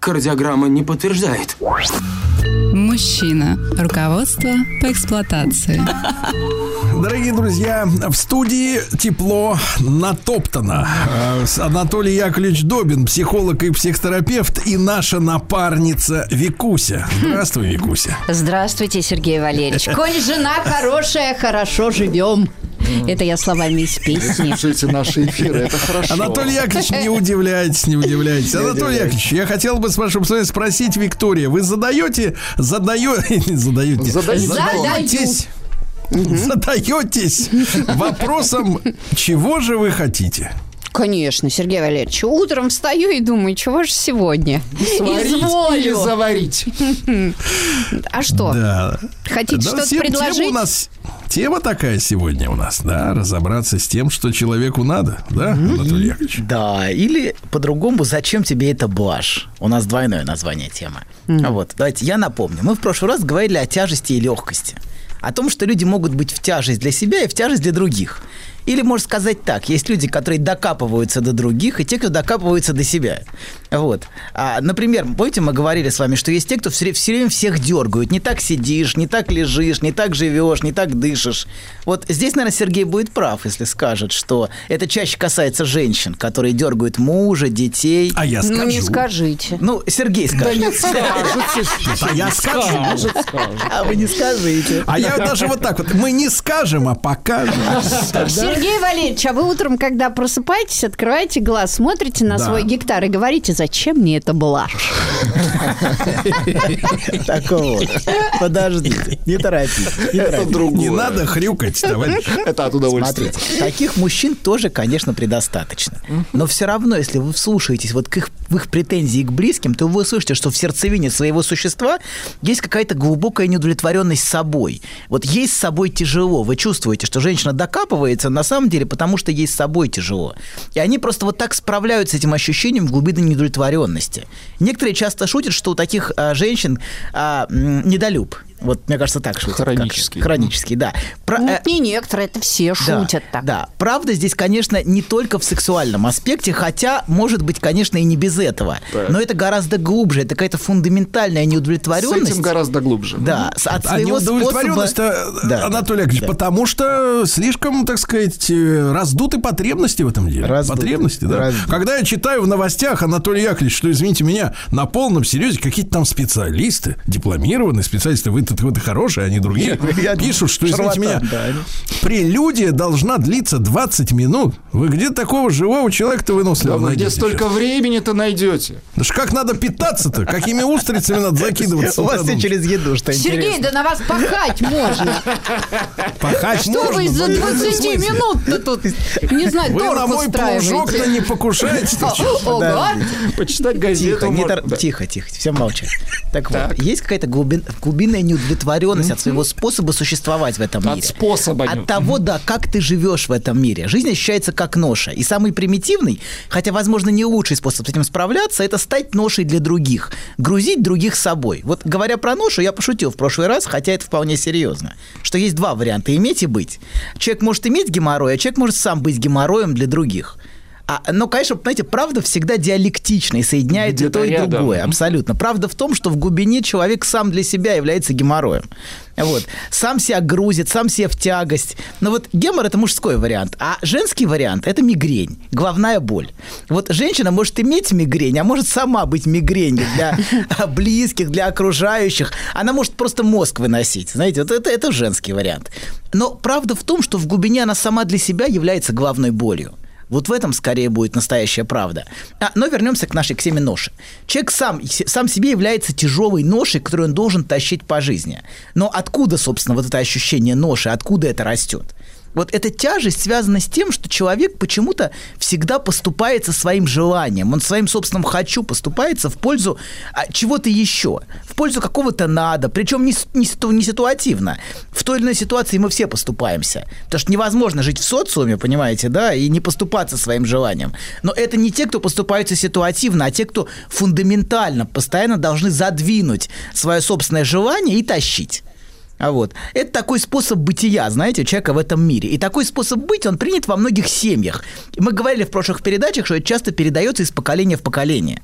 Кардиограмма не подтверждает. Мужчина. Руководство по эксплуатации. Дорогие друзья, в студии тепло натоптано. Э, Анатолий Яковлевич Добин, психолог и психотерапевт, и наша напарница Викуся. Здравствуй, Викуся. Здравствуйте, Сергей Валерьевич. Коль жена хорошая, хорошо живем. Это я словами из песни. Слушайте наши эфиры, это хорошо. Анатолий Яковлевич, не удивляйтесь, не удивляйтесь. Анатолий Яковлевич, я хотел бы с вашим позволения спросить, Виктория, вы задаете, задаете, не задаете, Задаете. задаетесь, задаетесь вопросом, чего же вы хотите? Конечно, Сергей Валерьевич. Утром встаю и думаю, чего же сегодня? Сварить или заварить? А что? Да. Хотите Да, что-то предложить? Тема у нас тема такая сегодня у нас, да, разобраться с тем, что человеку надо, да, Анатолий Яковлевич? Да, или по-другому, зачем тебе это блажь? У нас двойное название темы. Вот, давайте я напомню. Мы в прошлый раз говорили о тяжести и легкости. О том, что люди могут быть в тяжесть для себя и в тяжесть для других. Или, можно сказать так, есть люди, которые докапываются до других, и те, кто докапываются до себя. Вот. А, например, помните, мы говорили с вами, что есть те, кто все, время всех дергают. Не так сидишь, не так лежишь, не так живешь, не так дышишь. Вот здесь, наверное, Сергей будет прав, если скажет, что это чаще касается женщин, которые дергают мужа, детей. А я скажу. Ну, не скажите. Ну, Сергей Да скажет. не скажете. А я скажу. А вы не скажите. А я даже вот так вот, мы не скажем, а покажем. Сергей Валерьевич, а вы утром, когда просыпаетесь, открываете глаз, смотрите на Да. свой гектар и говорите, зачем мне это блажь? Такого. вот. Подождите, не торопитесь. Не Это торопитесь. другое. Не надо хрюкать, товарищ. Это от удовольствия. Таких мужчин тоже, конечно, предостаточно. Но все равно, если вы вслушаетесь вот к их, в их претензии к близким, то вы слышите, что в сердцевине своего существа есть какая-то глубокая неудовлетворенность собой. Вот ей с собой тяжело. Вы чувствуете, что женщина докапывается на самом деле, потому что ей с собой тяжело. И они просто вот так справляются с этим ощущением глубинной неудовлетворенности. Некоторые часто шутят, что у таких а, женщин а, недолюб. Вот, мне кажется, так шутят. как- Хронический. Хронический, да. Про- Ну, э, не некоторые, это все да, шутят так. Да, правда здесь, конечно, не только в сексуальном аспекте, хотя, может быть, конечно, и не без этого. Так. Но это гораздо глубже, это какая-то фундаментальная С неудовлетворенность. этим гораздо глубже. Да, с- от А своего неудовлетворенность, способа... э, Да, Анатолий Яковлевич, да. потому что слишком, так сказать, э, раздуты потребности в этом деле. Раздуты, Потребности, да. раздуты. Когда я читаю в новостях, Анатолий Яковлевич, что, извините меня, на полном серьезе какие-то там специалисты, дипломированные специалисты, вы тут вы хорошие, они другие, Я- пишут, что, извините меня, да, прелюдия должна длиться 20 минут. Вы где такого живого человека-то Да выносливого вы где найдете столько сейчас? времени-то найдете? Да ж как надо питаться-то? Какими устрицами надо закидываться? У вас все через еду, что Сергей, да на вас пахать можно. Пахать Что можно, вы но за не в этом 20 смысле. минут-то тут, не знаю, Вы на мой плужок-то не покушаете. Ого! Почитать газету Тихо, Да. тихо, тихо, все молчат. Так, вот, есть какая-то глубин- глубинная неудовлетворенность от своего способа существовать в этом От мире. способа. От того, да, как ты живешь в этом мире. Жизнь ощущается как ноша. И самый примитивный, хотя, возможно, не лучший способ с этим справляться, это стать ношей для других. Грузить других собой. Вот говоря про ношу, я пошутил в прошлый раз, хотя это вполне серьезно. Что есть два варианта. Иметь и быть. Человек может иметь геморрой, а человек может сам быть геморроем для других. А, но, конечно, понимаете, правда всегда диалектична и соединяет и Где-то то, и рядом. другое. Абсолютно. Правда в том, что в глубине человек сам для себя является геморроем. Вот. Сам себя грузит, сам себе в тягость. Но вот гемор – это мужской вариант, а женский вариант – это мигрень, головная боль. Вот женщина может иметь мигрень, а может сама быть мигренью для близких, для окружающих. Она может просто мозг выносить. Знаете, вот это, это женский вариант. Но правда в том, что в глубине она сама для себя является главной болью. Вот в этом скорее будет настоящая правда. А, но вернемся к нашей к теме ноши. Человек сам, сам себе является тяжелой ношей, которую он должен тащить по жизни. Но откуда, собственно, вот это ощущение ноши, откуда это растет? Вот эта тяжесть связана с тем, что человек почему-то всегда поступается своим желанием, он своим собственным «хочу» поступается в пользу а, чего-то еще, в пользу какого-то «надо», причем не, не, не ситуативно. В той или иной ситуации мы все поступаемся, потому что невозможно жить в социуме, понимаете, да, и не поступаться своим желанием. Но это не те, кто поступаются ситуативно, а те, кто фундаментально постоянно должны задвинуть свое собственное желание и тащить. А вот. Это такой способ бытия, знаете, человека в этом мире. И такой способ быть, он принят во многих семьях. Мы говорили в прошлых передачах, что это часто передается из поколения в поколение.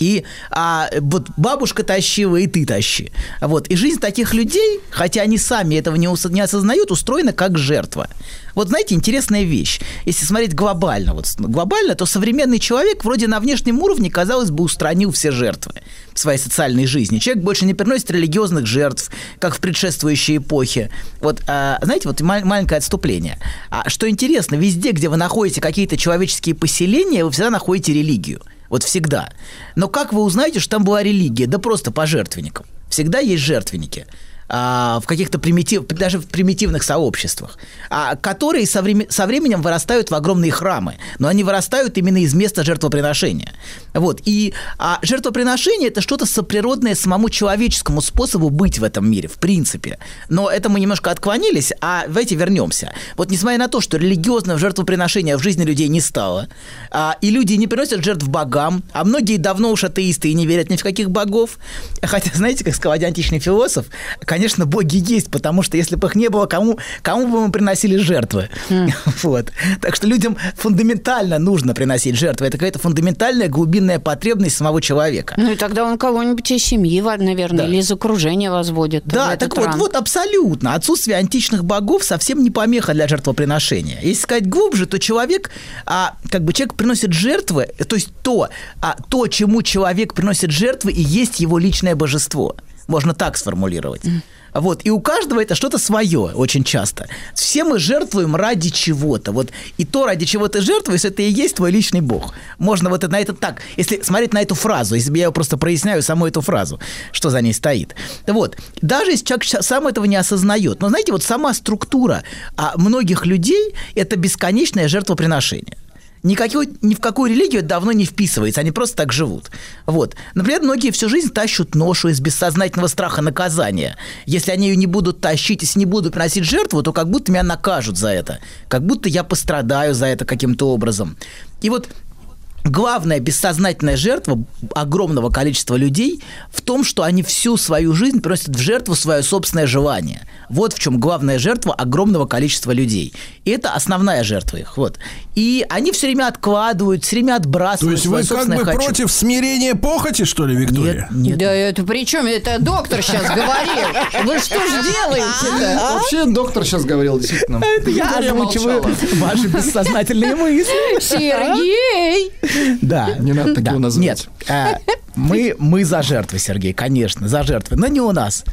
И а, вот бабушка тащила, и ты тащи. Вот. И жизнь таких людей, хотя они сами этого не, ус- не осознают, устроена как жертва. Вот знаете, интересная вещь. Если смотреть глобально, вот глобально, то современный человек вроде на внешнем уровне, казалось бы, устранил все жертвы в своей социальной жизни. Человек больше не приносит религиозных жертв, как в предшествующей эпохе. Вот, а, знаете, вот ма- маленькое отступление. А, что интересно, везде, где вы находите какие-то человеческие поселения, вы всегда находите религию. Вот всегда. Но как вы узнаете, что там была религия? Да просто по жертвенникам. Всегда есть жертвенники. А, в каких-то примитив, даже в примитивных сообществах, а, которые со, време- со временем вырастают в огромные храмы, но они вырастают именно из места жертвоприношения. Вот. И а, жертвоприношение – это что-то соприродное самому человеческому способу быть в этом мире, в принципе. Но это мы немножко отклонились, а давайте вернемся. Вот несмотря на то, что религиозного жертвоприношения в жизни людей не стало, а, и люди не приносят жертв богам, а многие давно уж атеисты и не верят ни в каких богов, хотя, знаете, как сказал один античный философ, конечно, боги есть, потому что если бы их не было, кому, кому бы мы приносили жертвы? Вот. Так что людям фундаментально нужно приносить жертвы. Это какая-то фундаментальная глубинная потребность самого человека. Ну и тогда он кого-нибудь из семьи, наверное, Да. или из окружения возводит. Да, так вот, ранг. вот абсолютно. Отсутствие античных богов совсем не помеха для жертвоприношения. Если сказать глубже, то человек, а, как бы человек приносит жертвы, то есть то, а, то, чему человек приносит жертвы, и есть его личное божество. Можно так сформулировать. Вот. И у каждого это что-то свое очень часто. Все мы жертвуем ради чего-то. Вот. И то, ради чего ты жертвуешь, это и есть твой личный бог. Можно вот на это так, если смотреть на эту фразу, если бы я просто проясняю саму эту фразу, что за ней стоит. Вот. Даже если человек сам этого не осознает. Но знаете, вот сама структура а, многих людей – это бесконечное жертвоприношение. Никакой, ни в какую религию это давно не вписывается, они просто так живут. Вот. Например, многие всю жизнь тащут ношу из бессознательного страха наказания. Если они ее не будут тащить, если не будут приносить жертву, то как будто меня накажут за это. Как будто я пострадаю за это каким-то образом. И вот главная бессознательная жертва огромного количества людей в том, что они всю свою жизнь приносят в жертву свое собственное желание. Вот в чем главная жертва огромного количества людей. И это основная жертва их. Вот. И они все время откладывают, все время То отбрасывают есть вы свое как собственное бы «хочу». против смирения похоти, что ли, Виктория? Нет, нет. Да это при чем? Это доктор сейчас говорил. Вы что ж делаете-то? Вообще доктор сейчас говорил, действительно. Это я озвучиваю ваши бессознательные мысли. Сергей! Да. Не надо так да. его называть. Нет, а, мы, мы за жертвы, Сергей, конечно, за жертвы, но не у нас.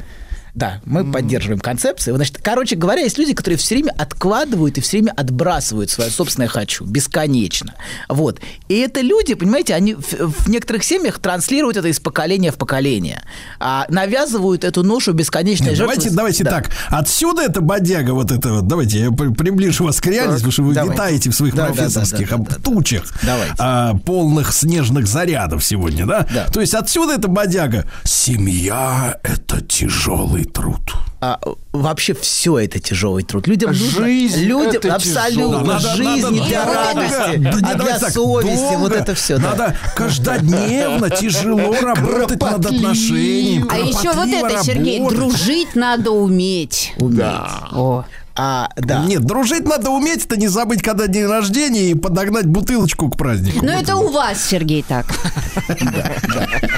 Да, мы поддерживаем концепцию. Значит, короче говоря, есть люди, которые все время откладывают и все время отбрасывают свое собственное хочу бесконечно. Вот. И это люди, понимаете, они в, в некоторых семьях транслируют это из поколения в поколение. А навязывают эту ношу бесконечной Нет, жертвы. давайте, давайте Да. так. Отсюда эта бодяга, вот это вот. Давайте я при- приближу вас к реальности, потому что вы витаете в своих Да, да, да, профессорских да, да, об- да. тучах, Давайте. а, полных снежных зарядов сегодня, да? Да. То есть отсюда эта бодяга. Семья – это тяжелый труд. А, вообще все это тяжелый труд. Людям нужно- Жизнь людям это абсолютно тяжело. Надо- жизнь надо не для долго, радости, да не а для так, совести. Вот долго. это все. Надо каждодневно тяжело работать над отношением. А еще вот это, Сергей, дружить надо уметь. О. А, да. Нет, дружить надо уметь, это не забыть, когда день рождения, и подогнать бутылочку к празднику. Ну это у вас, Сергей, так.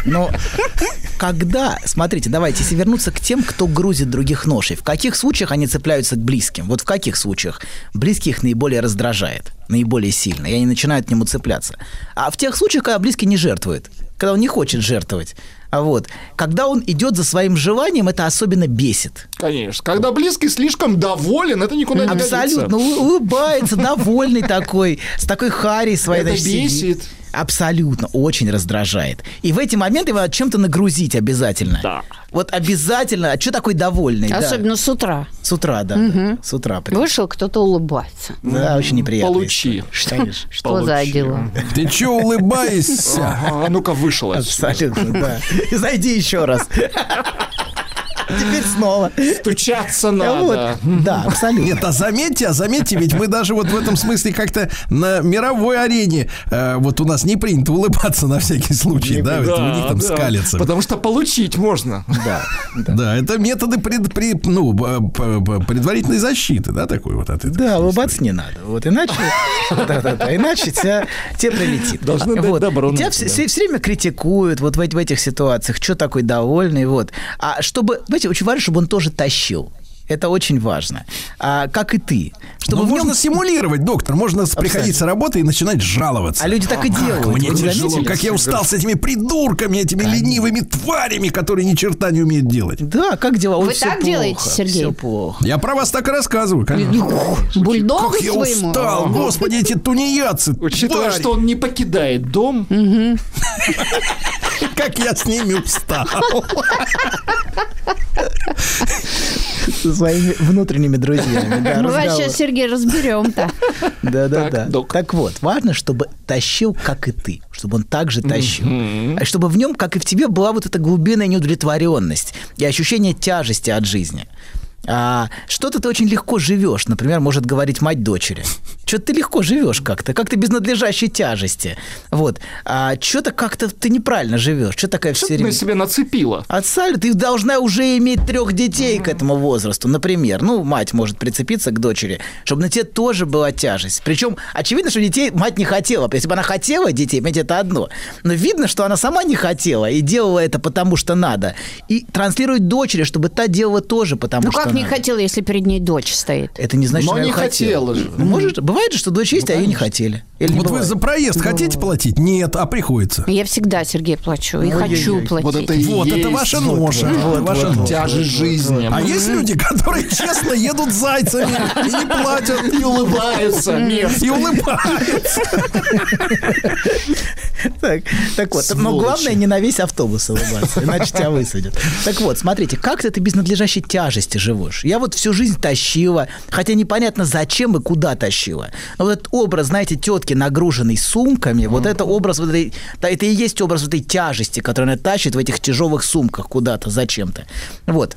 Но когда, смотрите, давайте, если вернуться к тем, кто грузит других ношей, в каких случаях они цепляются к близким? Вот в каких случаях? Близкий их наиболее раздражает, наиболее сильно, и они начинают к нему цепляться. А в тех случаях, когда близкий не жертвует, когда он не хочет жертвовать, вот, когда он идет за своим желанием, это особенно бесит. Конечно. Когда близкий слишком доволен, это никуда не Абсолютно годится. улыбается, довольный такой, с такой хари своей. Это бесит. Абсолютно, очень раздражает. И в эти моменты его чем-то нагрузить обязательно. Да. Вот обязательно. А что такой довольный? да? Особенно с утра. С утра, да. да. С утра. прям. Вышел, кто-то улыбается. Да, очень неприятно. Получи. Конечно. Что за дела? Ты че улыбаешься? А ну-ка вышел отсюда. Абсолютно, да. И зайди еще раз. Теперь снова. Стучаться Вот. надо. Да, абсолютно. Нет, а заметьте, а заметьте, ведь мы даже вот в этом смысле как-то на мировой арене, э, вот у нас не принято улыбаться на всякий случай, да, это у них там да. скалится. Потому что получить можно. Да. Да, это методы пред, пред- ну, предварительной защиты, да, такой вот от этого. Да, улыбаться не надо. Вот иначе, да-да-да, иначе тебя, тебе прилетит. Должны дать добро И на Тебя все, да. все- время критикуют вот в, в этих ситуациях, что такой довольный, вот. А чтобы, знаете, очень важно, чтобы он тоже тащил. Это очень важно. А, как и ты. Чтобы Ну, в нем- можно симулировать, доктор, можно приходить с работы и начинать жаловаться. А люди так и делают. Мне Вы тяжело, как я устал с этими придурками, этими ленивыми тварями, которые ни черта не умеют делать. Да, как дела? Ой, Вы так делаете, плохо, Сергей? Все плохо. Я про вас так и рассказываю, конечно. Бульдогу Как я своему. устал, господи, эти тунеядцы. Учитывая, твари. что он не покидает дом, Как я с ними устал. Со своими внутренними друзьями. Да, Мы вас сейчас, Сергей, разберем-то. Да, да, Так. Так вот, важно, чтобы тащил, как и ты, чтобы он также тащил. А Чтобы в нем, как и в тебе, была вот эта глубинная неудовлетворенность и ощущение тяжести от жизни. А, что-то ты очень легко живешь, например, может говорить мать дочери. Что-то ты легко живешь как-то, как-то без надлежащей тяжести. Вот. А что-то как-то ты неправильно живешь. Что такая что все ты на время... себя нацепила? Отсаль, ты должна уже иметь трех детей к этому возрасту, например. Ну, мать может прицепиться к дочери, чтобы на тебе тоже была тяжесть. Причем, очевидно, что детей мать не хотела. Если бы она хотела детей, понимаете, это одно. Но видно, что она сама не хотела и делала это потому, что надо. И транслирует дочери, чтобы та делала тоже потому, Ну что как не хотела, если перед ней дочь стоит? Это не значит, Но что она не хотела. хотела же. Ну, может, бывает же, что дочь есть, а ее не хотели. Или не Вот вы бывает? за проезд хотите платить? Нет, а приходится. Я всегда, Сергей, плачу. И Ой-ой-ой. хочу платить. Вот это и Вот, это есть ваша ноша. это ваша ноша. тяжесть жизни. А есть люди, которые честно едут зайцами и не платят. И улыбаются. И улыбаются. Так, так вот, но Сволочи. главное не на весь автобус улыбаться, иначе тебя высадят. Так вот, смотрите, как ты без надлежащей тяжести живешь? Я вот всю жизнь тащила, хотя непонятно зачем и куда тащила. Но вот этот образ, знаете, тетки, нагруженной сумками, вот это образ, вот этой, да, это и есть образ вот этой тяжести, которую она тащит в этих тяжелых сумках куда-то, зачем-то. Вот.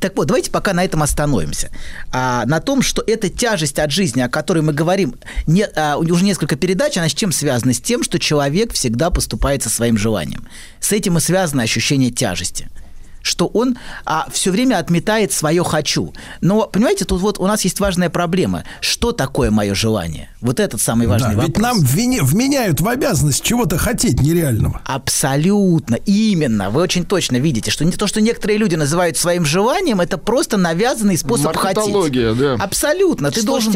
Так вот, давайте пока на этом остановимся. А, на том, что эта тяжесть от жизни, о которой мы говорим, не, а, уже несколько передач, она с чем связана? С тем, что человек всегда поступает со своим желанием. С этим и связано ощущение тяжести что он а, все время отметает свое хочу. Но, понимаете, тут вот у нас есть важная проблема. Что такое мое желание? Вот этот самый важный Да, вопрос. ведь нам вини- вменяют в обязанность чего-то хотеть нереального. Абсолютно, именно. Вы очень точно видите, что не то, что некоторые люди называют своим желанием, это просто навязанный способ хотеть. Да. Абсолютно. Ты должен...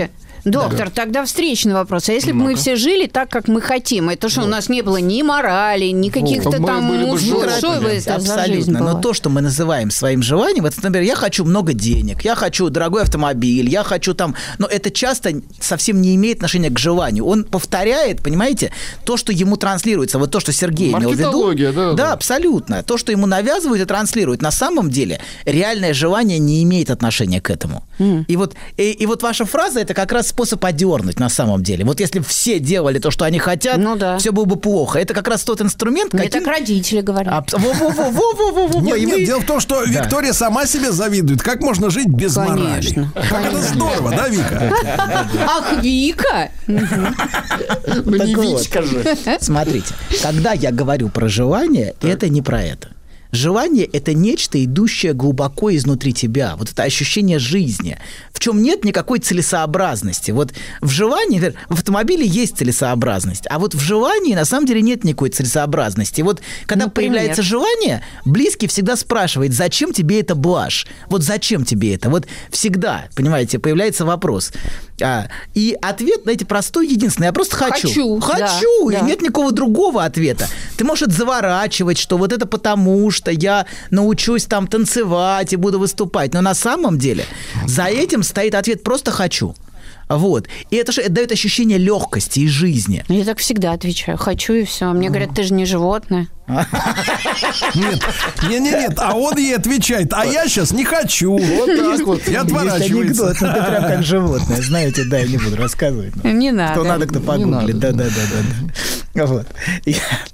Доктор, тогда встречный вопрос. А если бы мы все жили так, как мы хотим, это что, у нас не было ни морали, ни каких-то Мы там животными. что бы это Абсолютно. Но то, что мы называем своим желанием, это, например, я хочу много денег, я хочу дорогой автомобиль, я хочу там... Но это часто совсем не имеет отношения к желанию. Он повторяет, понимаете, то, что ему транслируется. Вот то, что Сергей имел в виду. Маркетология, да, Да, да. абсолютно. То, что ему навязывают и транслируют. На самом деле реальное желание не имеет отношения к этому. И, вот, и, и вот ваша фраза – это как раз способ одернуть на самом деле. Вот если бы все делали то, что они хотят, Ну да. все было бы плохо. Это как раз тот инструмент, Мне каким... так родители говорят. Дело в том, что Виктория сама себе завидует. Как можно жить без Конечно, морали? Как это здорово, да, Вика? Ах, Вика! Ну не. Витька же. Смотрите, когда я говорю про желание, это не про это. Желание – это нечто, идущее глубоко изнутри тебя. Вот это ощущение жизни, в чем нет никакой целесообразности. Вот в желании, например, в автомобиле есть целесообразность, а вот в желании на самом деле нет никакой целесообразности. Вот когда Например? появляется желание, близкий всегда спрашивает, зачем тебе это блажь? Вот зачем тебе это? Вот всегда, понимаете, появляется вопрос. А, и ответ, знаете, простой, единственный. Я просто хочу. Хочу, да, Хочу. да. И нет никакого другого ответа. Ты можешь это заворачивать, что вот это потому, что я научусь там танцевать и буду выступать. Но на самом деле за этим стоит ответ «просто хочу». Вот. И это же это дает ощущение легкости и жизни. Я так всегда отвечаю. Хочу и все. Мне говорят, ты же не животное. Нет, нет, нет, нет, а он ей отвечает, а я сейчас не хочу. Вот так вот. Есть отворачивается. анекдот, ну, ты прям как животное, знаете, да, я не буду рассказывать. Не надо. Кто надо, кто погуглит. Да, надо. да, да, да, да. Вот.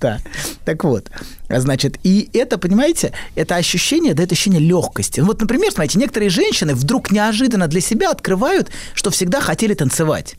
Да. Так вот, а значит, и это, понимаете, это ощущение, да, это ощущение легкости. Вот, например, смотрите, некоторые женщины вдруг неожиданно для себя открывают, что всегда хотели танцевать.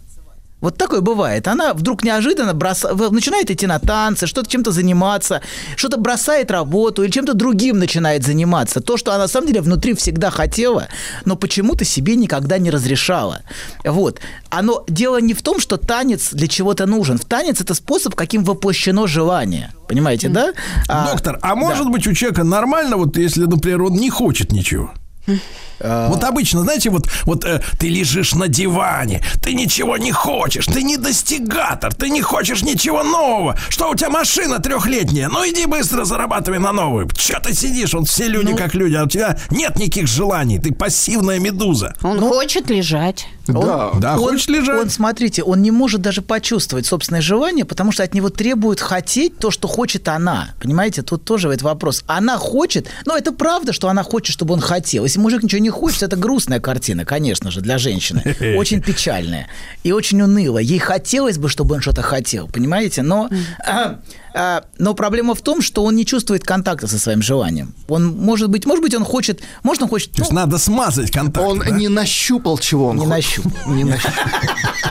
Вот такое бывает. Она вдруг неожиданно в- начинает идти на танцы, что-то чем-то заниматься, что-то бросает работу или чем-то другим начинает заниматься. То, что она на самом деле внутри всегда хотела, но почему-то себе никогда не разрешала. Вот. Оно, дело не в том, что танец для чего-то нужен. В танец это способ, каким воплощено желание. Понимаете, да? А, Доктор, а может быть у человека нормально, вот если, например, он не хочет ничего? Вот обычно, знаете, вот, вот э, ты лежишь на диване, ты ничего не хочешь, ты не достигатор, ты не хочешь ничего нового. Что у тебя машина трехлетняя? Ну иди быстро зарабатывай на новую. Че ты сидишь? Вот все люди как люди, а у тебя нет никаких желаний, ты пассивная медуза. Он хочет лежать. Да. Да, он, хочешь лежать? Он, смотрите, он не может даже почувствовать собственное желание, потому что от него требуют хотеть то, что хочет она. Понимаете, тут тоже этот вопрос. Она хочет, но это правда, что она хочет, чтобы он хотел. Если мужик ничего не хочет, это грустная картина, конечно же, для женщины. Очень печальная и очень унылая. Ей хотелось бы, чтобы он что-то хотел, понимаете? Но, а, но проблема в том, что он не чувствует контакта со своим желанием. Он, может быть, может быть, он хочет, может, он хочет... То есть ну, надо смазать контакт. Он да? не нащупал, чего он Не хочет. нащупал. Не нащупал.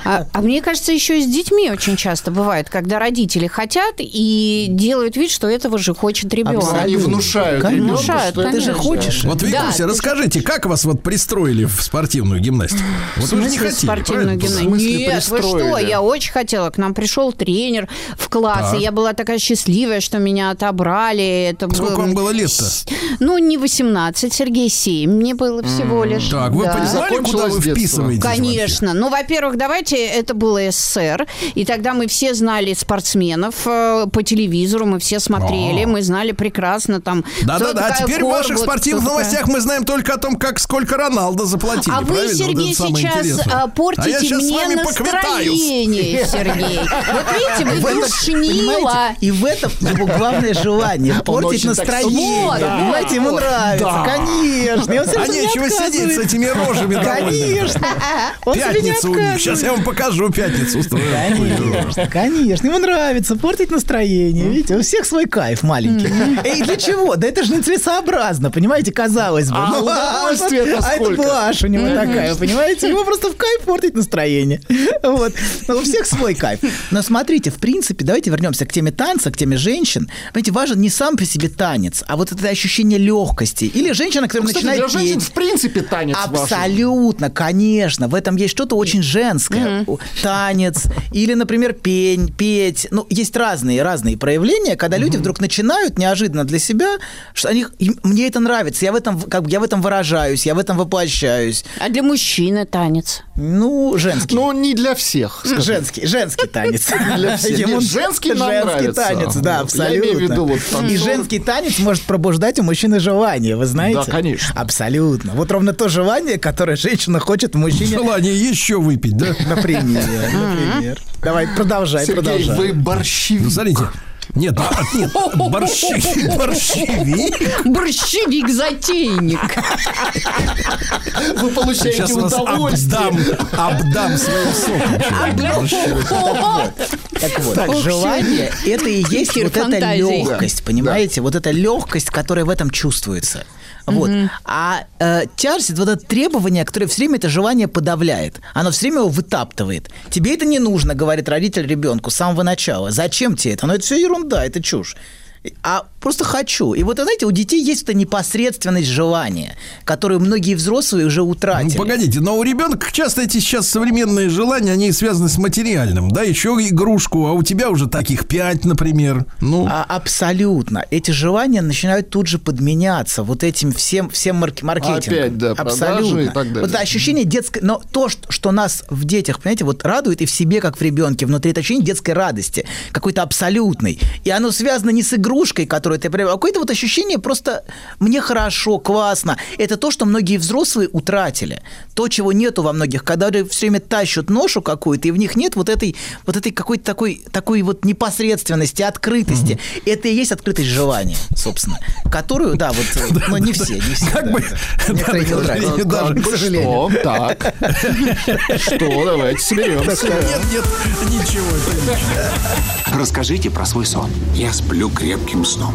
А, а мне кажется, еще и с детьми очень часто бывает, когда родители хотят и делают вид, что этого же хочет ребенок. Они внушают Конечно. Внушают, Ты же хочешь. Вот, Да, Викуся, ты- расскажите, как вас вот пристроили в спортивную гимнастику? Вот вы же не хотели, спортивную гимнастику? Нет, вы что, я очень хотела. К нам пришел тренер в класс, Так. и я была такая счастливая, что меня отобрали. Это Сколько было- вам было лет-то? Ну, не 18, Сергей, 7 мне было всего лишь. Так, вы Да. понимали, куда вы вписываетесь? вообще? Конечно. Ну, во-первых, давайте, это было СССР, и тогда мы все знали спортсменов э, по телевизору, мы все смотрели, О. мы знали прекрасно там... Да-да-да, а такая теперь в ваших спортивных такая- новостях мы знаем только о том, как сколько Роналдо заплатили. А вы, Сергей, сейчас интересное. а, портите а я сейчас с мне настроение, Сергей. Вот видите, вы душнила. И в этом его главное желание портить настроение. Вот, да. Понимаете, ему нравится, Да. конечно. И он А нечего сидеть с этими рожами. Конечно. Он Пятница у них. Сейчас я вам покажу пятницу устрою. Конечно, конечно. Ему нравится портить настроение. Видите, у всех свой кайф маленький. И для чего? Да это же нецелесообразно, понимаете, казалось бы. А Ну, удовольствие-то а это блажь у него такая, понимаете? Ему просто в кайф портить настроение. Вот. Но у всех свой кайф. Но смотрите, в принципе, давайте вернемся к теме танца, к теме женщин. Понимаете, важен не сам по себе танец, а вот это ощущение легкости. Или женщина, которая Кстати, начинает для женщин петь. в принципе танец важен. Абсолютно, конечно. В этом есть что-то очень женское. Танец или, например, пень, петь. Ну, есть разные, разные проявления, когда люди вдруг начинают неожиданно для себя, что они, им- мне это нравится, я в этом, как бы, я в этом выражаюсь, я в этом воплощаюсь. А для мужчины танец. Ну, женский. Ну, не для всех. скажем. Женский, женский танец. Для всех. Ему Нет, женский нам женский нравится. Танец, да, Вот. Я имею в абсолютно. виду вот И танцор. женский танец может пробуждать у мужчины желание, вы знаете? Да, конечно. Абсолютно. Вот ровно то желание, которое женщина хочет мужчине. Желание еще выпить, да? Например, например. Давай, продолжай, Сергей, продолжай. вы борщевик. Ну, смотрите. Нет, а, нет, борщи- борщевик. Борщевик-затейник. Вы получаете Сейчас вас удовольствие. обдам, обдам своим соком. Так вот, Ох, желание – это и есть вот эта легкость, понимаете? Вот эта легкость, которая в этом чувствуется. Вот. А э, это вот это требование, которое все время это желание подавляет. Оно все время его вытаптывает. Тебе это не нужно, говорит родитель ребенку с самого начала. Зачем тебе это? Ну, это все ерунда, это чушь. А просто хочу. И вот, знаете, у детей есть эта непосредственность желания, которую многие взрослые уже Ну, утратили. погодите, но у ребенка часто эти сейчас современные желания, они связаны с материальным. Да, еще игрушку, а у тебя уже таких пять, например. Ну, А, абсолютно. Эти желания начинают тут же подменяться вот этим всем, всем марк- маркетингом. Опять, да, абсолютно. и так далее. Вот это ощущение детской... Но то, что, нас в детях, понимаете, вот радует и в себе, как в ребенке, внутри это ощущение детской радости, какой-то абсолютной. И оно связано не с игрушкой, которую которую ты приобрел, а какое-то вот ощущение просто «мне хорошо, классно». Это то, что многие взрослые утратили. То, чего нету во многих, когда все время тащат ношу какую-то, и в них нет вот этой, вот этой какой-то такой, такой вот непосредственности, открытости. Это и есть открытость желания, собственно, которую, да, вот, но не все, не все. Как бы-. Некоторые не. Что? Так. Что? Давайте соберемся. Нет, нет, ничего. Расскажите про свой сон. Я сплю крепким сном.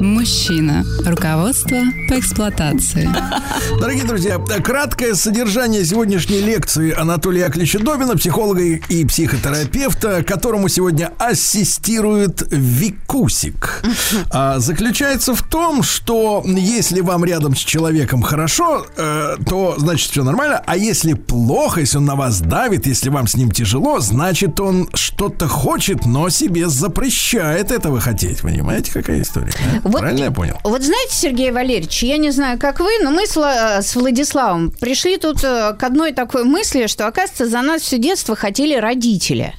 Мужчина. Руководство по эксплуатации. Дорогие друзья, краткое содержание сегодняшней лекции Анатолия Яковлевича Добина, психолога и психотерапевта, которому сегодня ассистирует Викусик, а, заключается в том, что если вам рядом с человеком хорошо, э, то значит все нормально, а если плохо, если он на вас давит, если вам с ним тяжело, значит он что-то хочет, но себе запрещает этого хотеть. Понимаете, какая история? а? Вот- Правильно я понял? Вот знаете, Сергей Валерьевич, я не знаю, как вы, но мы с, Вла- с Владиславом пришли тут э, к одной такой мысли, что, оказывается, за нас все детство хотели родители.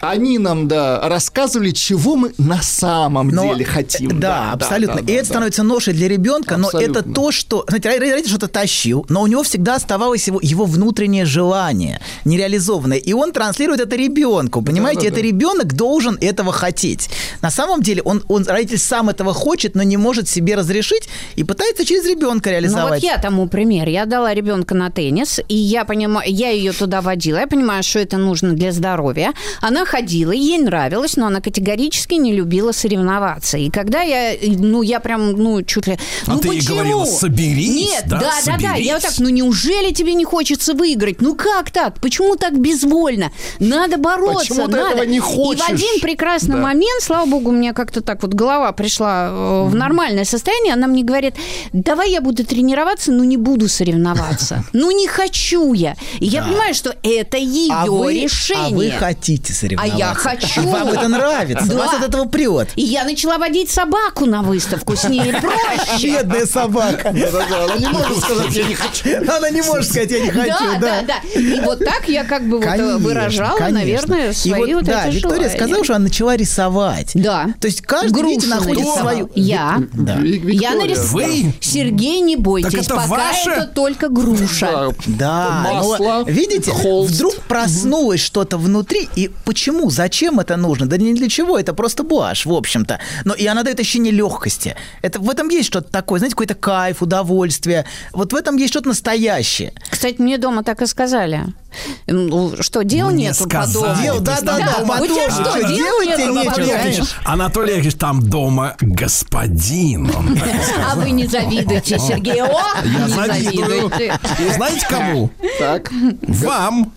Они нам, да, рассказывали, чего мы на самом Но- деле хотим. Да, абсолютно. да, и это да. становится ношей для ребенка, но Абсолютно. это то, что... Знаете, ро- родитель что-то тащил, но у него всегда оставалось его, его внутреннее желание, нереализованное. И он транслирует это ребенку. Понимаете, это ребенок должен этого хотеть. На самом деле он, он, родитель сам этого хочет, но не может себе разрешить и пытается через ребенка Ну вот реализовать. я тому пример. Я дала ребенка на теннис, и я понимаю, я ее туда водила, я понимаю, что это нужно для здоровья. Она ходила, ей нравилось, но она категорически не любила соревноваться. И когда я, ну я прям, ну чуть ли, А ну ты ей почему? говорила, «Соберись», Нет, да, да, да, да. Я вот «Соберись». так, ну неужели тебе не хочется выиграть? Ну как так? Почему так безвольно? Надо бороться, Почему ты надо. этого не И хочешь? в один прекрасный Да. момент, слава богу, у меня как-то так вот голова пришла э, в нормальное состояние, она мне говорит, давай я буду тренироваться, но не буду соревноваться. Ну не хочу я. И я понимаю, что это ее а вы, решение. а вы хотите соревноваться. А я хочу. Вам это нравится. Да. Вас от этого прет. И я начала водить собаку на выставку, с ней проще. Бедная собака. Она не может сказать, я не хочу. Она не может сказать, я не хочу. Да, да, да. И вот так я как бы вот э, Конечно, выражала, конечно. наверное, И свои вот, да, эти Виктория желания. сказала, что она начала рисовать. Да. То есть каждый, Грушу видите, находит свою... Я. Да. Я нарисовала. Вы? Сергей, не бойтесь, Так это пока ваше? это только груша. Да. Да, Масло, но, видите, холст. вдруг проснулось что-то внутри, и почему, зачем это нужно? Да не для чего, это просто блажь, в общем-то. Но и она дает ощущение легкости. Это, в этом есть что-то такое, знаете, какой-то кайф, удовольствие. Вот в этом есть что-то настоящее. Кстати, мне дома так и сказали. Ну, Что, дел Мне нету по дому? Дел, да, да, дома- да, У тебя что, что, дел делать нету по нечего, дому? Анатолий Яковлевич, там дома господин. Он А вы не завидуете, Сергей. О, Я не завидую. завидуете. И знаете кому? Так. Вам.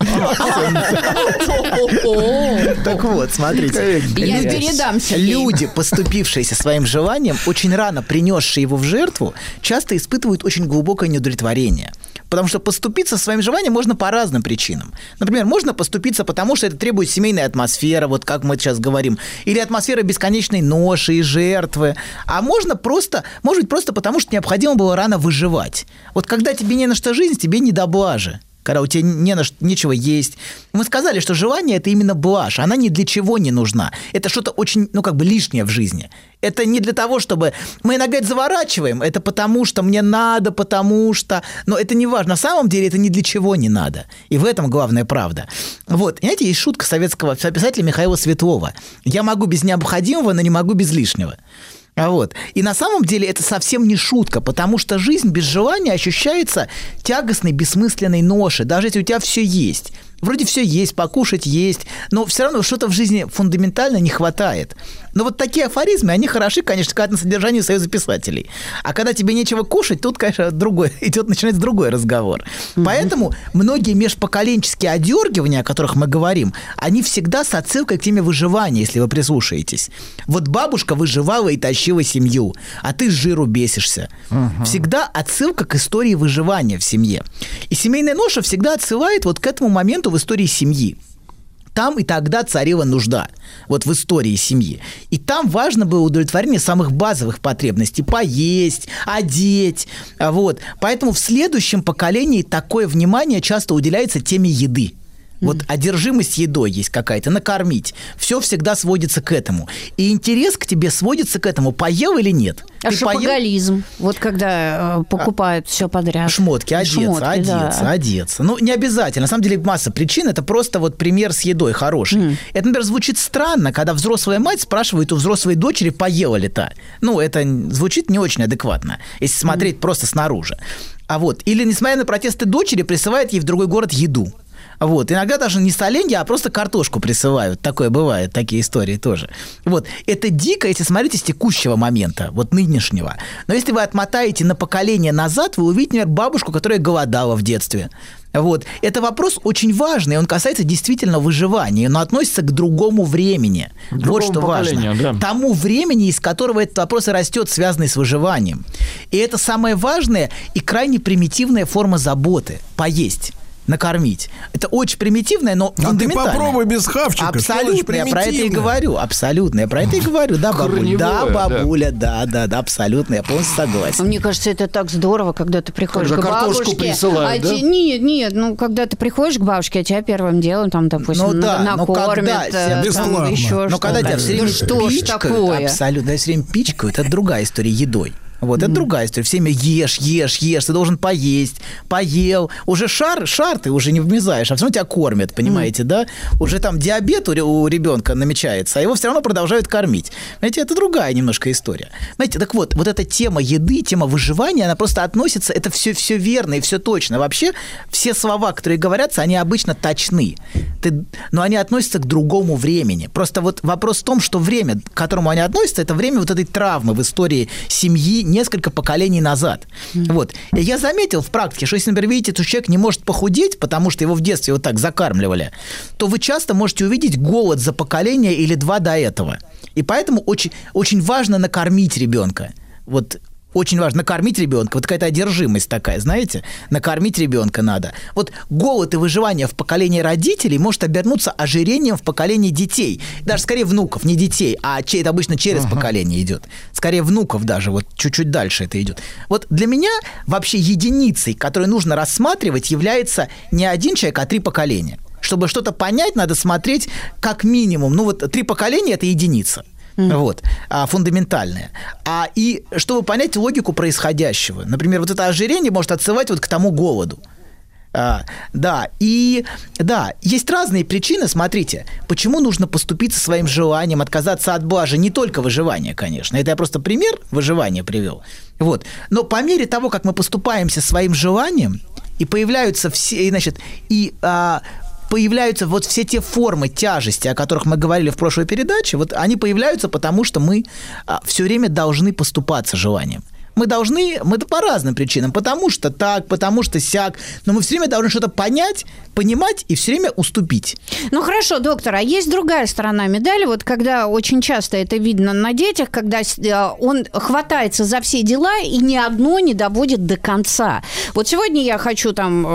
Так вот, смотрите. Я Люди- передам Сергею. Люди, поступившиеся своим желанием, очень рано принесшие его в жертву, часто испытывают очень глубокое неудовлетворение. Потому что поступиться своим желанием можно по разным причинам. Например, можно поступиться потому, что это требует семейной атмосферы, вот как мы сейчас говорим, или атмосфера бесконечной ноши и жертвы. А можно просто, может быть, просто потому, что необходимо было рано выживать. Вот когда тебе не на что жизнь, тебе не до блажи когда у тебя не на нечего есть. Мы сказали, что желание – это именно блажь, она ни для чего не нужна. Это что-то очень, ну, как бы лишнее в жизни. Это не для того, чтобы... Мы иногда это заворачиваем, это потому что мне надо, потому что... Но это не важно. На самом деле это ни для чего не надо. И в этом главная правда. Вот, знаете, есть шутка советского писателя Михаила Светлова. «Я могу без необходимого, но не могу без лишнего». А вот. И на самом деле это совсем не шутка, потому что жизнь без желания ощущается тягостной, бессмысленной ношей, даже если у тебя все есть. Вроде все есть, покушать есть, но все равно что-то в жизни фундаментально не хватает. Но вот такие афоризмы, они хороши, конечно, когда на содержании Союза писателей. А когда тебе нечего кушать, тут, конечно, другой, идет, начинается другой разговор. Поэтому многие межпоколенческие одергивания, о которых мы говорим, они всегда с отсылкой к теме выживания, если вы прислушаетесь. Вот бабушка выживала и тащила семью, а ты с жиру бесишься. Всегда отсылка к истории выживания в семье. И семейная ноша всегда отсылает вот к этому моменту в истории семьи. Там и тогда царила нужда, вот в истории семьи. И там важно было удовлетворение самых базовых потребностей. Поесть, одеть. Вот. Поэтому в следующем поколении такое внимание часто уделяется теме еды. Вот одержимость едой есть какая-то, накормить. Все всегда сводится к этому. И интерес к тебе сводится к этому, поел или нет. А Ты поел? шопоголизм, вот когда э, покупают все подряд. Шмотки, одеться, Шмотки, одеться, да. одеться. Ну, не обязательно. На самом деле масса причин. Это просто вот пример с едой хороший. Это, например, звучит странно, когда взрослая мать спрашивает у взрослой дочери, поела ли та. Ну, это звучит не очень адекватно, если смотреть просто снаружи. А вот, или, несмотря на протесты дочери, присылает ей в другой город еду. Вот. Иногда даже не соленья, а просто картошку присылают. Такое бывает, такие истории тоже. Вот. Это дико, если смотрите с текущего момента, вот нынешнего. Но если вы отмотаете на поколение назад, вы увидите, например, бабушку, которая голодала в детстве. Вот. Это вопрос очень важный, он касается действительно выживания, но относится к другому времени. вот другому что важно. да. Тому времени, из которого этот вопрос и растет, связанный с выживанием. И это самая важная и крайне примитивная форма заботы – поесть накормить. Это очень примитивное, но А ты попробуй без хавчика. Абсолютно, я про это и примитивное. говорю. Абсолютно, я про это и говорю. Да, бабуль, да, бабуля, да, да, да, абсолютно, я полностью согласен. Мне кажется, это так здорово, когда ты приходишь к картошку бабушке. присылают, а да? Нет, нет, ну когда ты приходишь к бабушке, а тебя первым делом там, допустим, Ну да, накормят, э, там еще Но когда тебя что-то. все время что пичкают, абсолютно, все время пичкают, это другая история едой. Вот, это другая история. Все время ешь, ешь, ешь, ты должен поесть, поел. Уже шар, шар ты уже не влезаешь, а все равно тебя кормят, понимаете, да? Уже там диабет у, у ребенка намечается, а его все равно продолжают кормить. Знаете, это другая немножко история. Знаете, так вот, вот эта тема еды, тема выживания, она просто относится, это все, все верно и все точно. Вообще, все слова, которые говорятся, они обычно точны. Ты- но они относятся к другому времени. Просто вот вопрос в том, что время, к которому они относятся, это время вот этой травмы в истории семьи несколько поколений назад. Вот. И я заметил в практике, что если, например, видите, что человек не может похудеть, потому что его в детстве вот так закармливали, то вы часто можете увидеть голод за поколение или два до этого. И поэтому очень, очень важно накормить ребенка. Вот очень важно накормить ребенка. Вот какая-то одержимость такая, знаете? Накормить ребенка надо. Вот голод и выживание в поколении родителей может обернуться ожирением в поколении детей. Даже скорее внуков, не детей, а это обычно через поколение идет. Скорее внуков даже, вот чуть-чуть дальше это идет. Вот для меня вообще единицей, которую нужно рассматривать, является не один человек, а три поколения. Чтобы что-то понять, надо смотреть как минимум. Ну вот три поколения – это единица. Вот, а, фундаментальная. А и чтобы понять логику происходящего. Например, вот это ожирение может отсылать вот к тому голоду. А, да, и да, есть разные причины, смотрите, почему нужно поступить со своим желанием, отказаться от блажи, не только выживания, конечно, это я просто пример выживания привел, вот, но по мере того, как мы поступаемся своим желанием, и появляются все, и, значит, и а, появляются вот все те формы тяжести, о которых мы говорили в прошлой передаче, вот они появляются потому, что мы все время должны поступаться желанием. Мы должны, мы по разным причинам, потому что так, потому что сяк, но мы все время должны что-то понять, понимать и все время уступить. Ну хорошо, доктор, а есть другая сторона медали, вот когда очень часто это видно на детях, когда э, он хватается за все дела и ни одно не доводит до конца. Вот сегодня я хочу там,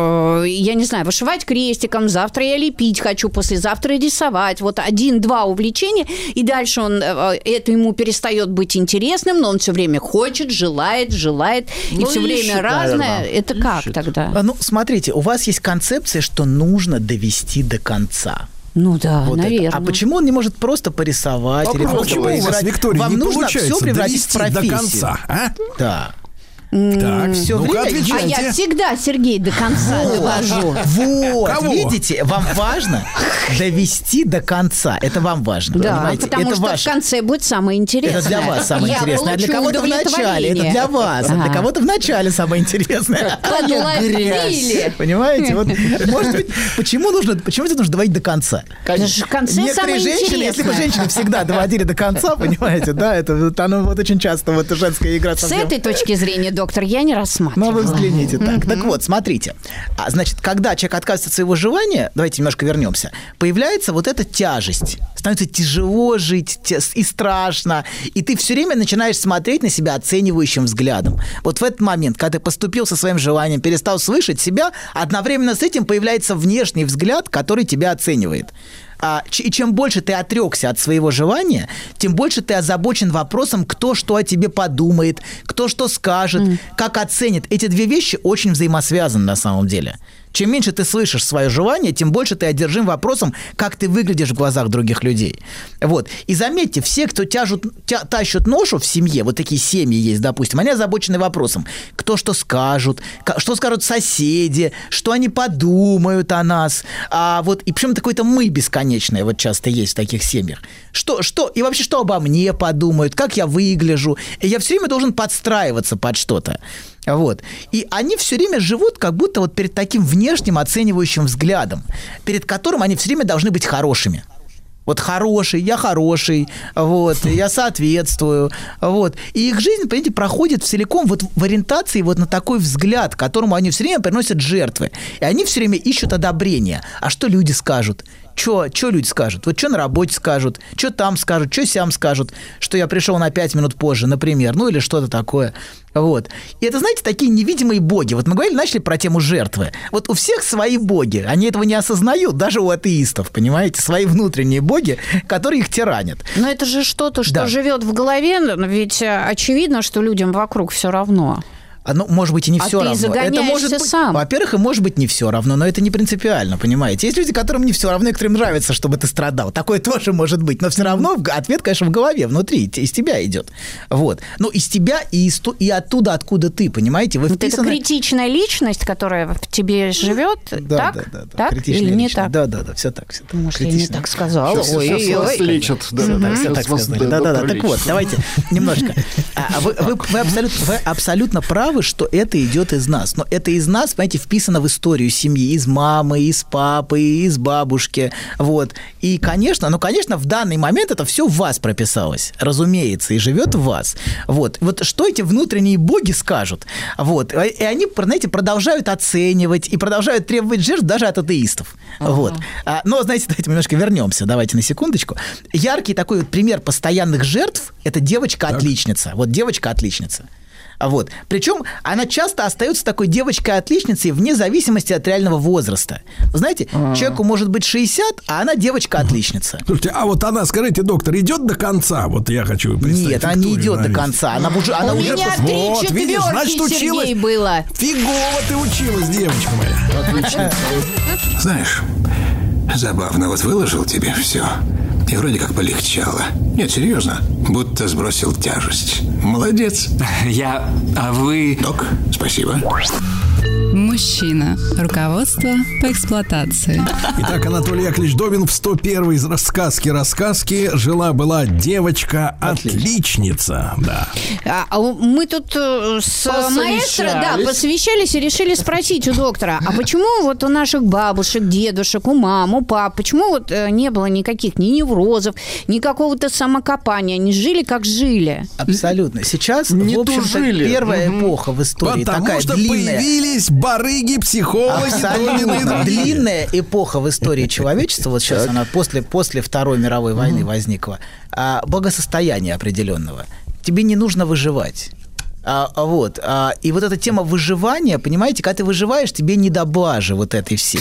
э, я не знаю, вышивать крестиком, завтра я лепить хочу, послезавтра рисовать. Вот один-два увлечения, и дальше он, э, это ему перестает быть интересным, но он все время хочет, желает, желает, и Ну, все время ищет, разное. наверное. Это как Ищет. тогда? А, Ну, смотрите, у вас есть концепция, что нужно довести до конца. Ну да, Вот это. наверное. А почему он не может просто порисовать или Попробуй. просто Почему у вас? Виктория, Вам не нужно все превратить в довести до профессию. конца, а? Да. Так, Всё ну-ка, время- А я всегда, Сергей, до конца довожу. Вот, Кого? видите, вам важно довести до конца. Это вам важно, Да, понимаете? потому это что ваше. в конце будет самое интересное. Это для вас самое Я интересное, а для кого-то в начале. Это для вас, а для Ага. кого-то в начале самое интересное. А Подловили. Понимаете? Вот, может быть, почему нужно, почему это нужно доводить до конца? Же в конце Некоторые самое женщины, если бы женщины всегда доводили до конца, понимаете, да, это вот оно вот очень часто вот женская игра С совсем- этой точки зрения, доктор, я не ну, рассматривала. вы взгляните так. Так вот, смотрите. А, значит, когда человек отказывается от своего желания, давайте немножко вернемся, появляется вот эта тяжесть. Становится тяжело жить и страшно. И ты все время начинаешь смотреть на себя оценивающим взглядом. Вот в этот момент, когда ты поступил со своим желанием, перестал слышать себя, одновременно с этим появляется внешний взгляд, который тебя оценивает. А, и чем больше ты отрекся от своего желания, тем больше ты озабочен вопросом, кто что о тебе подумает, кто что скажет, как оценит. Эти две вещи очень взаимосвязаны на самом деле. Чем меньше ты слышишь свое желание, тем больше ты одержим вопросом, как ты выглядишь в глазах других людей. Вот. И заметьте, все, кто тяжут, тя- тащат ношу в семье, вот такие семьи есть, допустим, они озабочены вопросом, кто что скажут, ка- что скажут соседи, что они подумают о нас. А вот, и причем такое-то мы бесконечное вот часто есть в таких семьях. Что, что, и вообще, что обо мне подумают, как я выгляжу. И я все время должен подстраиваться под что-то. Вот. И они все время живут как будто вот перед таким внешним оценивающим взглядом, перед которым они все время должны быть хорошими. Вот хороший, я хороший, вот, я соответствую, вот. И их жизнь, понимаете, проходит целиком вот в ориентации вот на такой взгляд, которому они все время приносят жертвы. И они все время ищут одобрения. А что люди скажут? Что люди скажут? Вот что на работе скажут? Что там скажут? Что сям скажут? Что я пришел на 5 минут позже, например. Ну, или что-то такое. Вот. И это, знаете, такие невидимые боги. Вот мы говорили, начали про тему жертвы. Вот у всех свои боги. Они этого не осознают, даже у атеистов, понимаете? Свои внутренние боги, которые их тиранят. Но это же что-то, что Да. живет в голове, ведь э, очевидно, что людям вокруг все равно. А, Ну, может быть, и не А все ты равно. Это может быть, сам. Во-первых, и может быть не все равно, но это не принципиально, понимаете? Есть люди, которым не все равно, и которым нравится, чтобы ты страдал. Такое тоже может быть, но все равно в- ответ, конечно, в голове, внутри, из тебя идет. Вот. Ну, из тебя и, из ту- и оттуда, откуда ты, понимаете? Вы Вот это вписаны- критичная личность, которая в тебе живет, Да, так? да, да, да. так? Критичная Или не личность. так? Да, да, да, все так. Все так. Может, я не Критичная. так сказала? Сейчас- Ой, сейчас ой, вас ой. лечат. Да, Все так, все так сказали. да, Да, да, да. Так вот, давайте немножко. А, а Вы, абсолютно, вы абсолютно правы, что это идет из нас. Но это из нас, понимаете, вписано в историю семьи. Из мамы, из папы, из бабушки. Вот. И, конечно, ну, конечно, в данный момент это все в вас прописалось. Разумеется, и живет в вас. Вот. Вот что эти внутренние боги скажут? Вот. И они, знаете, продолжают оценивать и продолжают требовать жертв даже от атеистов. Вот. А, но, знаете, давайте немножко вернемся. Давайте на секундочку. Яркий такой вот пример постоянных жертв – это девочка-отличница. Вот девочка-отличница. А Вот. Причем она часто остается такой девочкой-отличницей вне зависимости от реального возраста. Вы знаете, человеку может быть 60, а она девочка-отличница. Слушайте, а вот она, скажите, доктор, идет до конца? Вот я хочу представить. Нет, она не идет до на конца. Она уже, она У уже меня пос- три Вот, видишь, значит, училась. Сергей, было. Фигово ты училась, девочка моя. Знаешь, забавно, вот выложил тебе все. И вроде как полегчало. Нет, серьезно, будто сбросил тяжесть. Молодец. Я... А вы... Док, спасибо. Мужчина. Руководство по эксплуатации. Итак, Анатолий Яковлевич Добин в 101 из рассказки рассказки жила-была девочка-отличница. Да. А, а мы тут э, с маэстро, да, Посовещались. и решили спросить у доктора, а почему вот у наших бабушек, дедушек, у мам, у пап, почему вот э, не было никаких ни неврозов, ни какого-то самокопания, они жили как жили? Абсолютно. Сейчас, Не в общем-то, первая эпоха в истории Потому такая что длинная. появились барыги, психологи, Абсолютно. Длинная эпоха в истории человечества, вот сейчас она после, после Второй мировой войны возникла, а, благосостояния определенного. Тебе не нужно выживать. А, а вот, а, и вот эта тема выживания, понимаете, когда ты выживаешь, тебе не до блажи вот этой всей.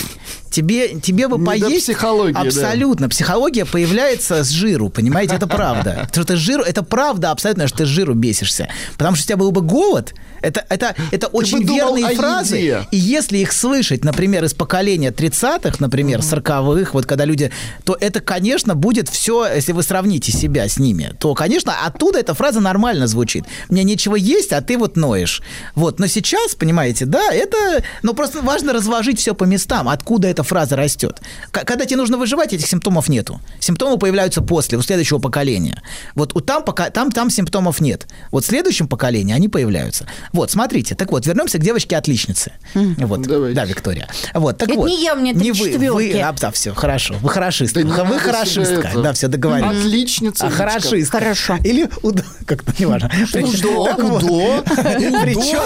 Тебе, тебе бы Не поесть... психологии, да. Абсолютно. Психология появляется с жиру, понимаете, это правда. Потому что ты жиру, это правда абсолютно, что ты с жиру бесишься. Потому что у тебя был бы голод, это, это, это очень верные фразы. еде. И если их слышать, например, из поколения 30-х, например, 40-х, вот когда люди, то это, конечно, будет все, если вы сравните себя с ними, то, конечно, оттуда эта фраза нормально звучит. Мне нечего есть, а ты вот ноешь. Вот, но сейчас, понимаете, да, это, ну просто важно разложить все по местам, откуда эта фраза растет. Когда тебе нужно выживать, этих симптомов нету. Симптомы появляются после, у следующего поколения. Вот у там, пока, там, там симптомов нет. Вот в следующем поколении они появляются. Вот, смотрите, так вот, вернемся к девочке-отличнице. Вот, Давайте. да, Виктория. Вот, так Это вот. не я, у меня Не вы, четверки. вы, а, да, все, хорошо. Вы хорошистка. Да вы хорошистка. это. Да, все, договорились. Отличница, А хорошистка. Хорошо. Или уд... как-то неважно. Удо. Удо. Причем...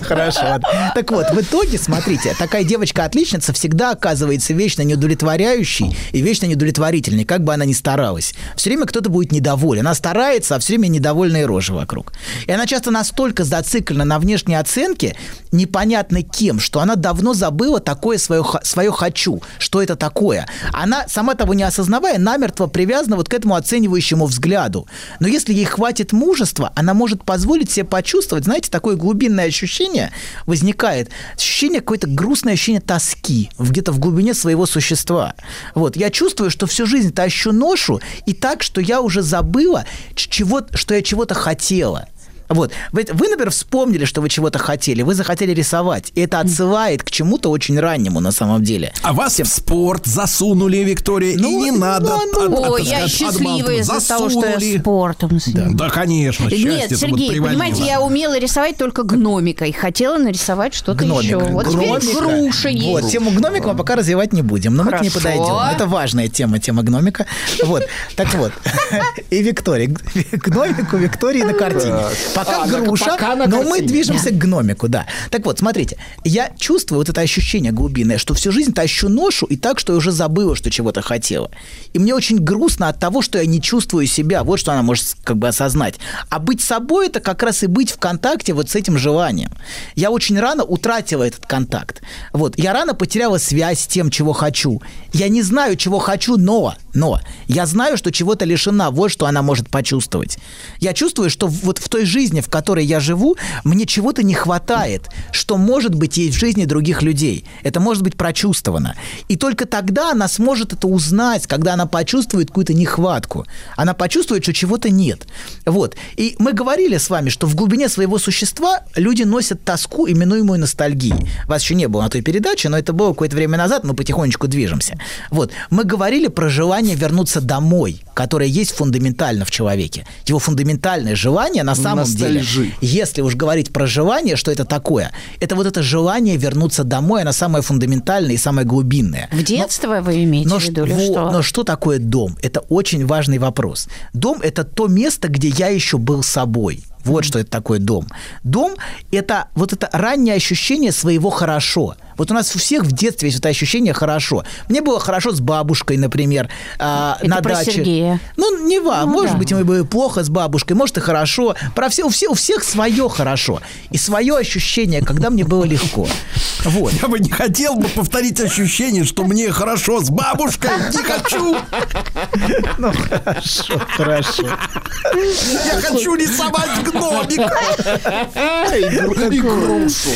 Хорошо. Так вот, в итоге, смотрите, такая девочка-отличница всегда оказывается вечно неудовлетворяющей и вечно недовлетворительной, как бы она ни старалась. Все время кто-то будет недоволен. Она старается, а все время недовольные рожи вокруг. И она часто настолько зациклена на внешней оценке, непонятно кем, что она давно забыла такое свое, свое «хочу», что это такое. Она, сама того не осознавая, намертво привязана вот к этому оценивающему взгляду. Но если ей хватит мужества, она может позволить себе почувствовать, знаете, такое глубинное ощущение возникает, ощущение какое-то грустное ощущение тоски где-то в глубине своего существа. Вот, я чувствую, что всю жизнь тащу ношу, и так, что я уже забыла, чего, что я чего-то хотела. Вот. Вы, вы, например, вспомнили, что вы чего-то хотели, вы захотели рисовать. И это отсылает к чему-то очень раннему на самом деле. А вас в спорт засунули, Виктория, и Ну, не ну, надо. ну, от- Ой, от- я отмалтывать. из-за того, что я спортом занимаюсь. Да, конечно, Нет, Сергей, понимаете, я умела рисовать только гномикой. Хотела нарисовать что-то еще. Вот Гномика. теперь груша есть. Вот, тему гномика мы пока развивать не будем. Не Хорошо. подойдет. Это важная тема, тема гномика. Вот. Так вот. И Виктория. К гномику Виктории на картине. Пока А, груша, пока но мы движемся к гномику, да. Так вот, смотрите. Я чувствую вот это ощущение глубинное, что всю жизнь тащу ношу и так, что я уже забыла, что чего-то хотела. И мне очень грустно от того, что я не чувствую себя. Вот что она может как бы осознать. А быть собой – это как раз и быть в контакте вот с этим желанием. Я очень рано утратила этот контакт. Вот. Я рано потеряла связь с тем, чего хочу. Я не знаю, чего хочу, но, но я знаю, что чего-то лишена. Вот что она может почувствовать. Я чувствую, что вот в той жизни, в которой я живу, мне чего-то не хватает, что может быть есть в жизни других людей. Это может быть прочувствовано. И только тогда она сможет это узнать, когда она почувствует какую-то нехватку. Она почувствует, что чего-то нет. Вот. И мы говорили с вами, что в глубине своего существа люди носят тоску, именуемую ностальгией. Вас еще не было на той передаче, но это было какое-то время назад, мы потихонечку движемся. Вот. Мы говорили про желание вернуться домой, которое есть фундаментально в человеке. Его фундаментальное желание на самом Деле, если уж говорить про желание, что это такое, это вот это желание вернуться домой, оно самое фундаментальное и самое глубинное. В детство вы имеете Но, в виду, или во- что? но что такое дом? Это очень важный вопрос. Дом – это то место, где я еще был собой. Вот что это такое дом. Дом – это вот это раннее ощущение своего хорошо. Вот у нас у всех в детстве есть это ощущение хорошо. Мне было хорошо с бабушкой, например, а, Это на про даче. Сергея. Ну, не важно. Ну, может да. быть, мне было плохо с бабушкой, может, и хорошо. Про все, у, всех, у всех свое хорошо. И свое ощущение, когда мне было легко. Вот. Я бы не хотел бы повторить ощущение, что мне хорошо с бабушкой. Не хочу. Ну, хорошо, хорошо. Я хочу рисовать гномика. И грушу.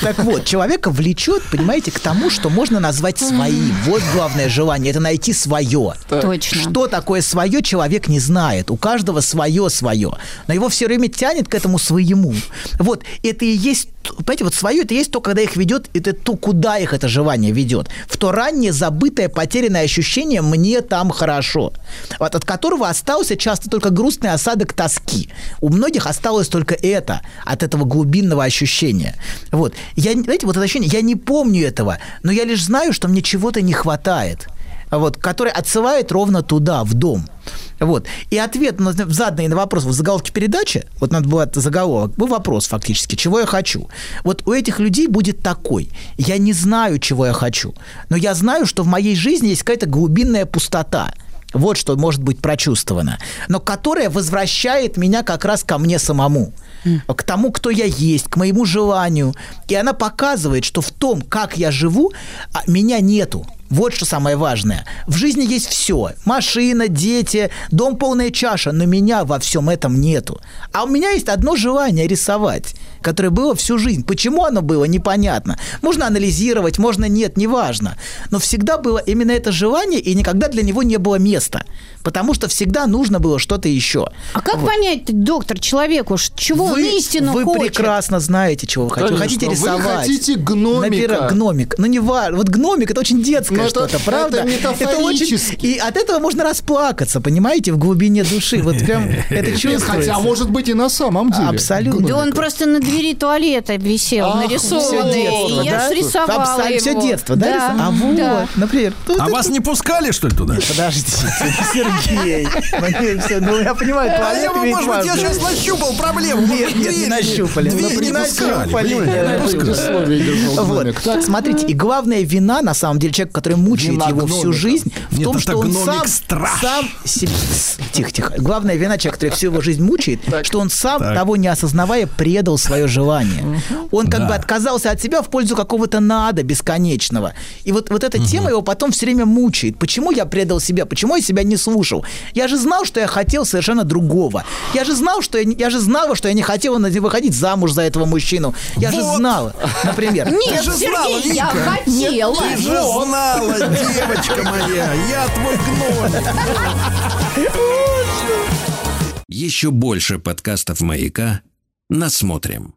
Так вот, человека влечет, понимаете, к тому, что можно назвать своим. Вот главное желание, это найти свое. Точно. Что такое свое, человек не знает. У каждого свое свое. Но его все время тянет к этому своему. Вот, это и есть, понимаете, вот свое, это и есть то, когда их ведет, это то, куда их это желание ведет. В то раннее, забытое, потерянное ощущение «мне там хорошо», вот, от которого остался часто только грустный осадок тоски. У многих осталось только это, от этого глубинного ощущения. Вот. Я, знаете, вот это ощущение, я не помню этого, но я лишь знаю, что мне чего-то не хватает вот, который отсылает ровно туда, в дом. Вот. И ответ на заданный на вопрос в заголовке передачи, вот надо было заголовок, был вопрос фактически, чего я хочу. Вот у этих людей будет такой. Я не знаю, чего я хочу, но я знаю, что в моей жизни есть какая-то глубинная пустота. Вот что может быть прочувствовано. Но которая возвращает меня как раз ко мне самому. К тому, кто я есть, к моему желанию. И она показывает, что в том, как я живу, а, меня нету. Вот что самое важное. В жизни есть все. Машина, дети, дом полная чаша, но меня во всем этом нету. А у меня есть одно желание рисовать, которое было всю жизнь. Почему оно было, непонятно. Можно анализировать, можно нет, неважно. Но всегда было именно это желание, и никогда для него не было места. Потому что всегда нужно было что-то еще. А как понять, доктор, человеку, чего он истинно вы хочет? прекрасно знаете, чего вы хотите. Вы Конечно. хотите Вы рисовать. хотите гномика. Набира- гномик. Ну, не важно. Вот гномик – это очень детское Ну, это- что-то, правда? это метафорически. И от этого можно расплакаться, понимаете, в глубине души. Вот прям это чувствуется. хотя, может быть, и на самом деле. Абсолютно. Да он просто на двери туалета висел, Ах, нарисованный. Всё детство, и я да? срисовала Абсолютно его. все детство, да? рисовала? А вот, да. например. ну, А это- вас не пускали, что ли, туда? Подождите, Сергей. Ну, Ну, я понимаю, А туалет я, ведь может быть, я сейчас нащупал проблему. Нет, нет, не дверь- нащупали. Дверь Ну, не не пускали. нащупали. Я Смотрите, и главная вина, на самом деле, человека, который мучает его всю жизнь, в Нет, том, что он сам, сам Тихо, тихо. Главная вина человека, который всю его жизнь мучает, что он сам, того не осознавая, предал свое желание. Он как Да. бы отказался от себя в пользу какого-то надо бесконечного. И вот, вот эта тема его потом все время мучает. Почему я предал себя? Почему я себя не слушал? Я же знал, что я хотел совершенно другого. Я же знал, что я, я же знала, что я не хотела выходить замуж за этого мужчину. Я же Вот. знала, например. Нет, же знала, Сергей, я Вика. хотела. Ты же знала, девочка моя, я твой гномик. Еще больше подкастов «Маяка» насмотрим.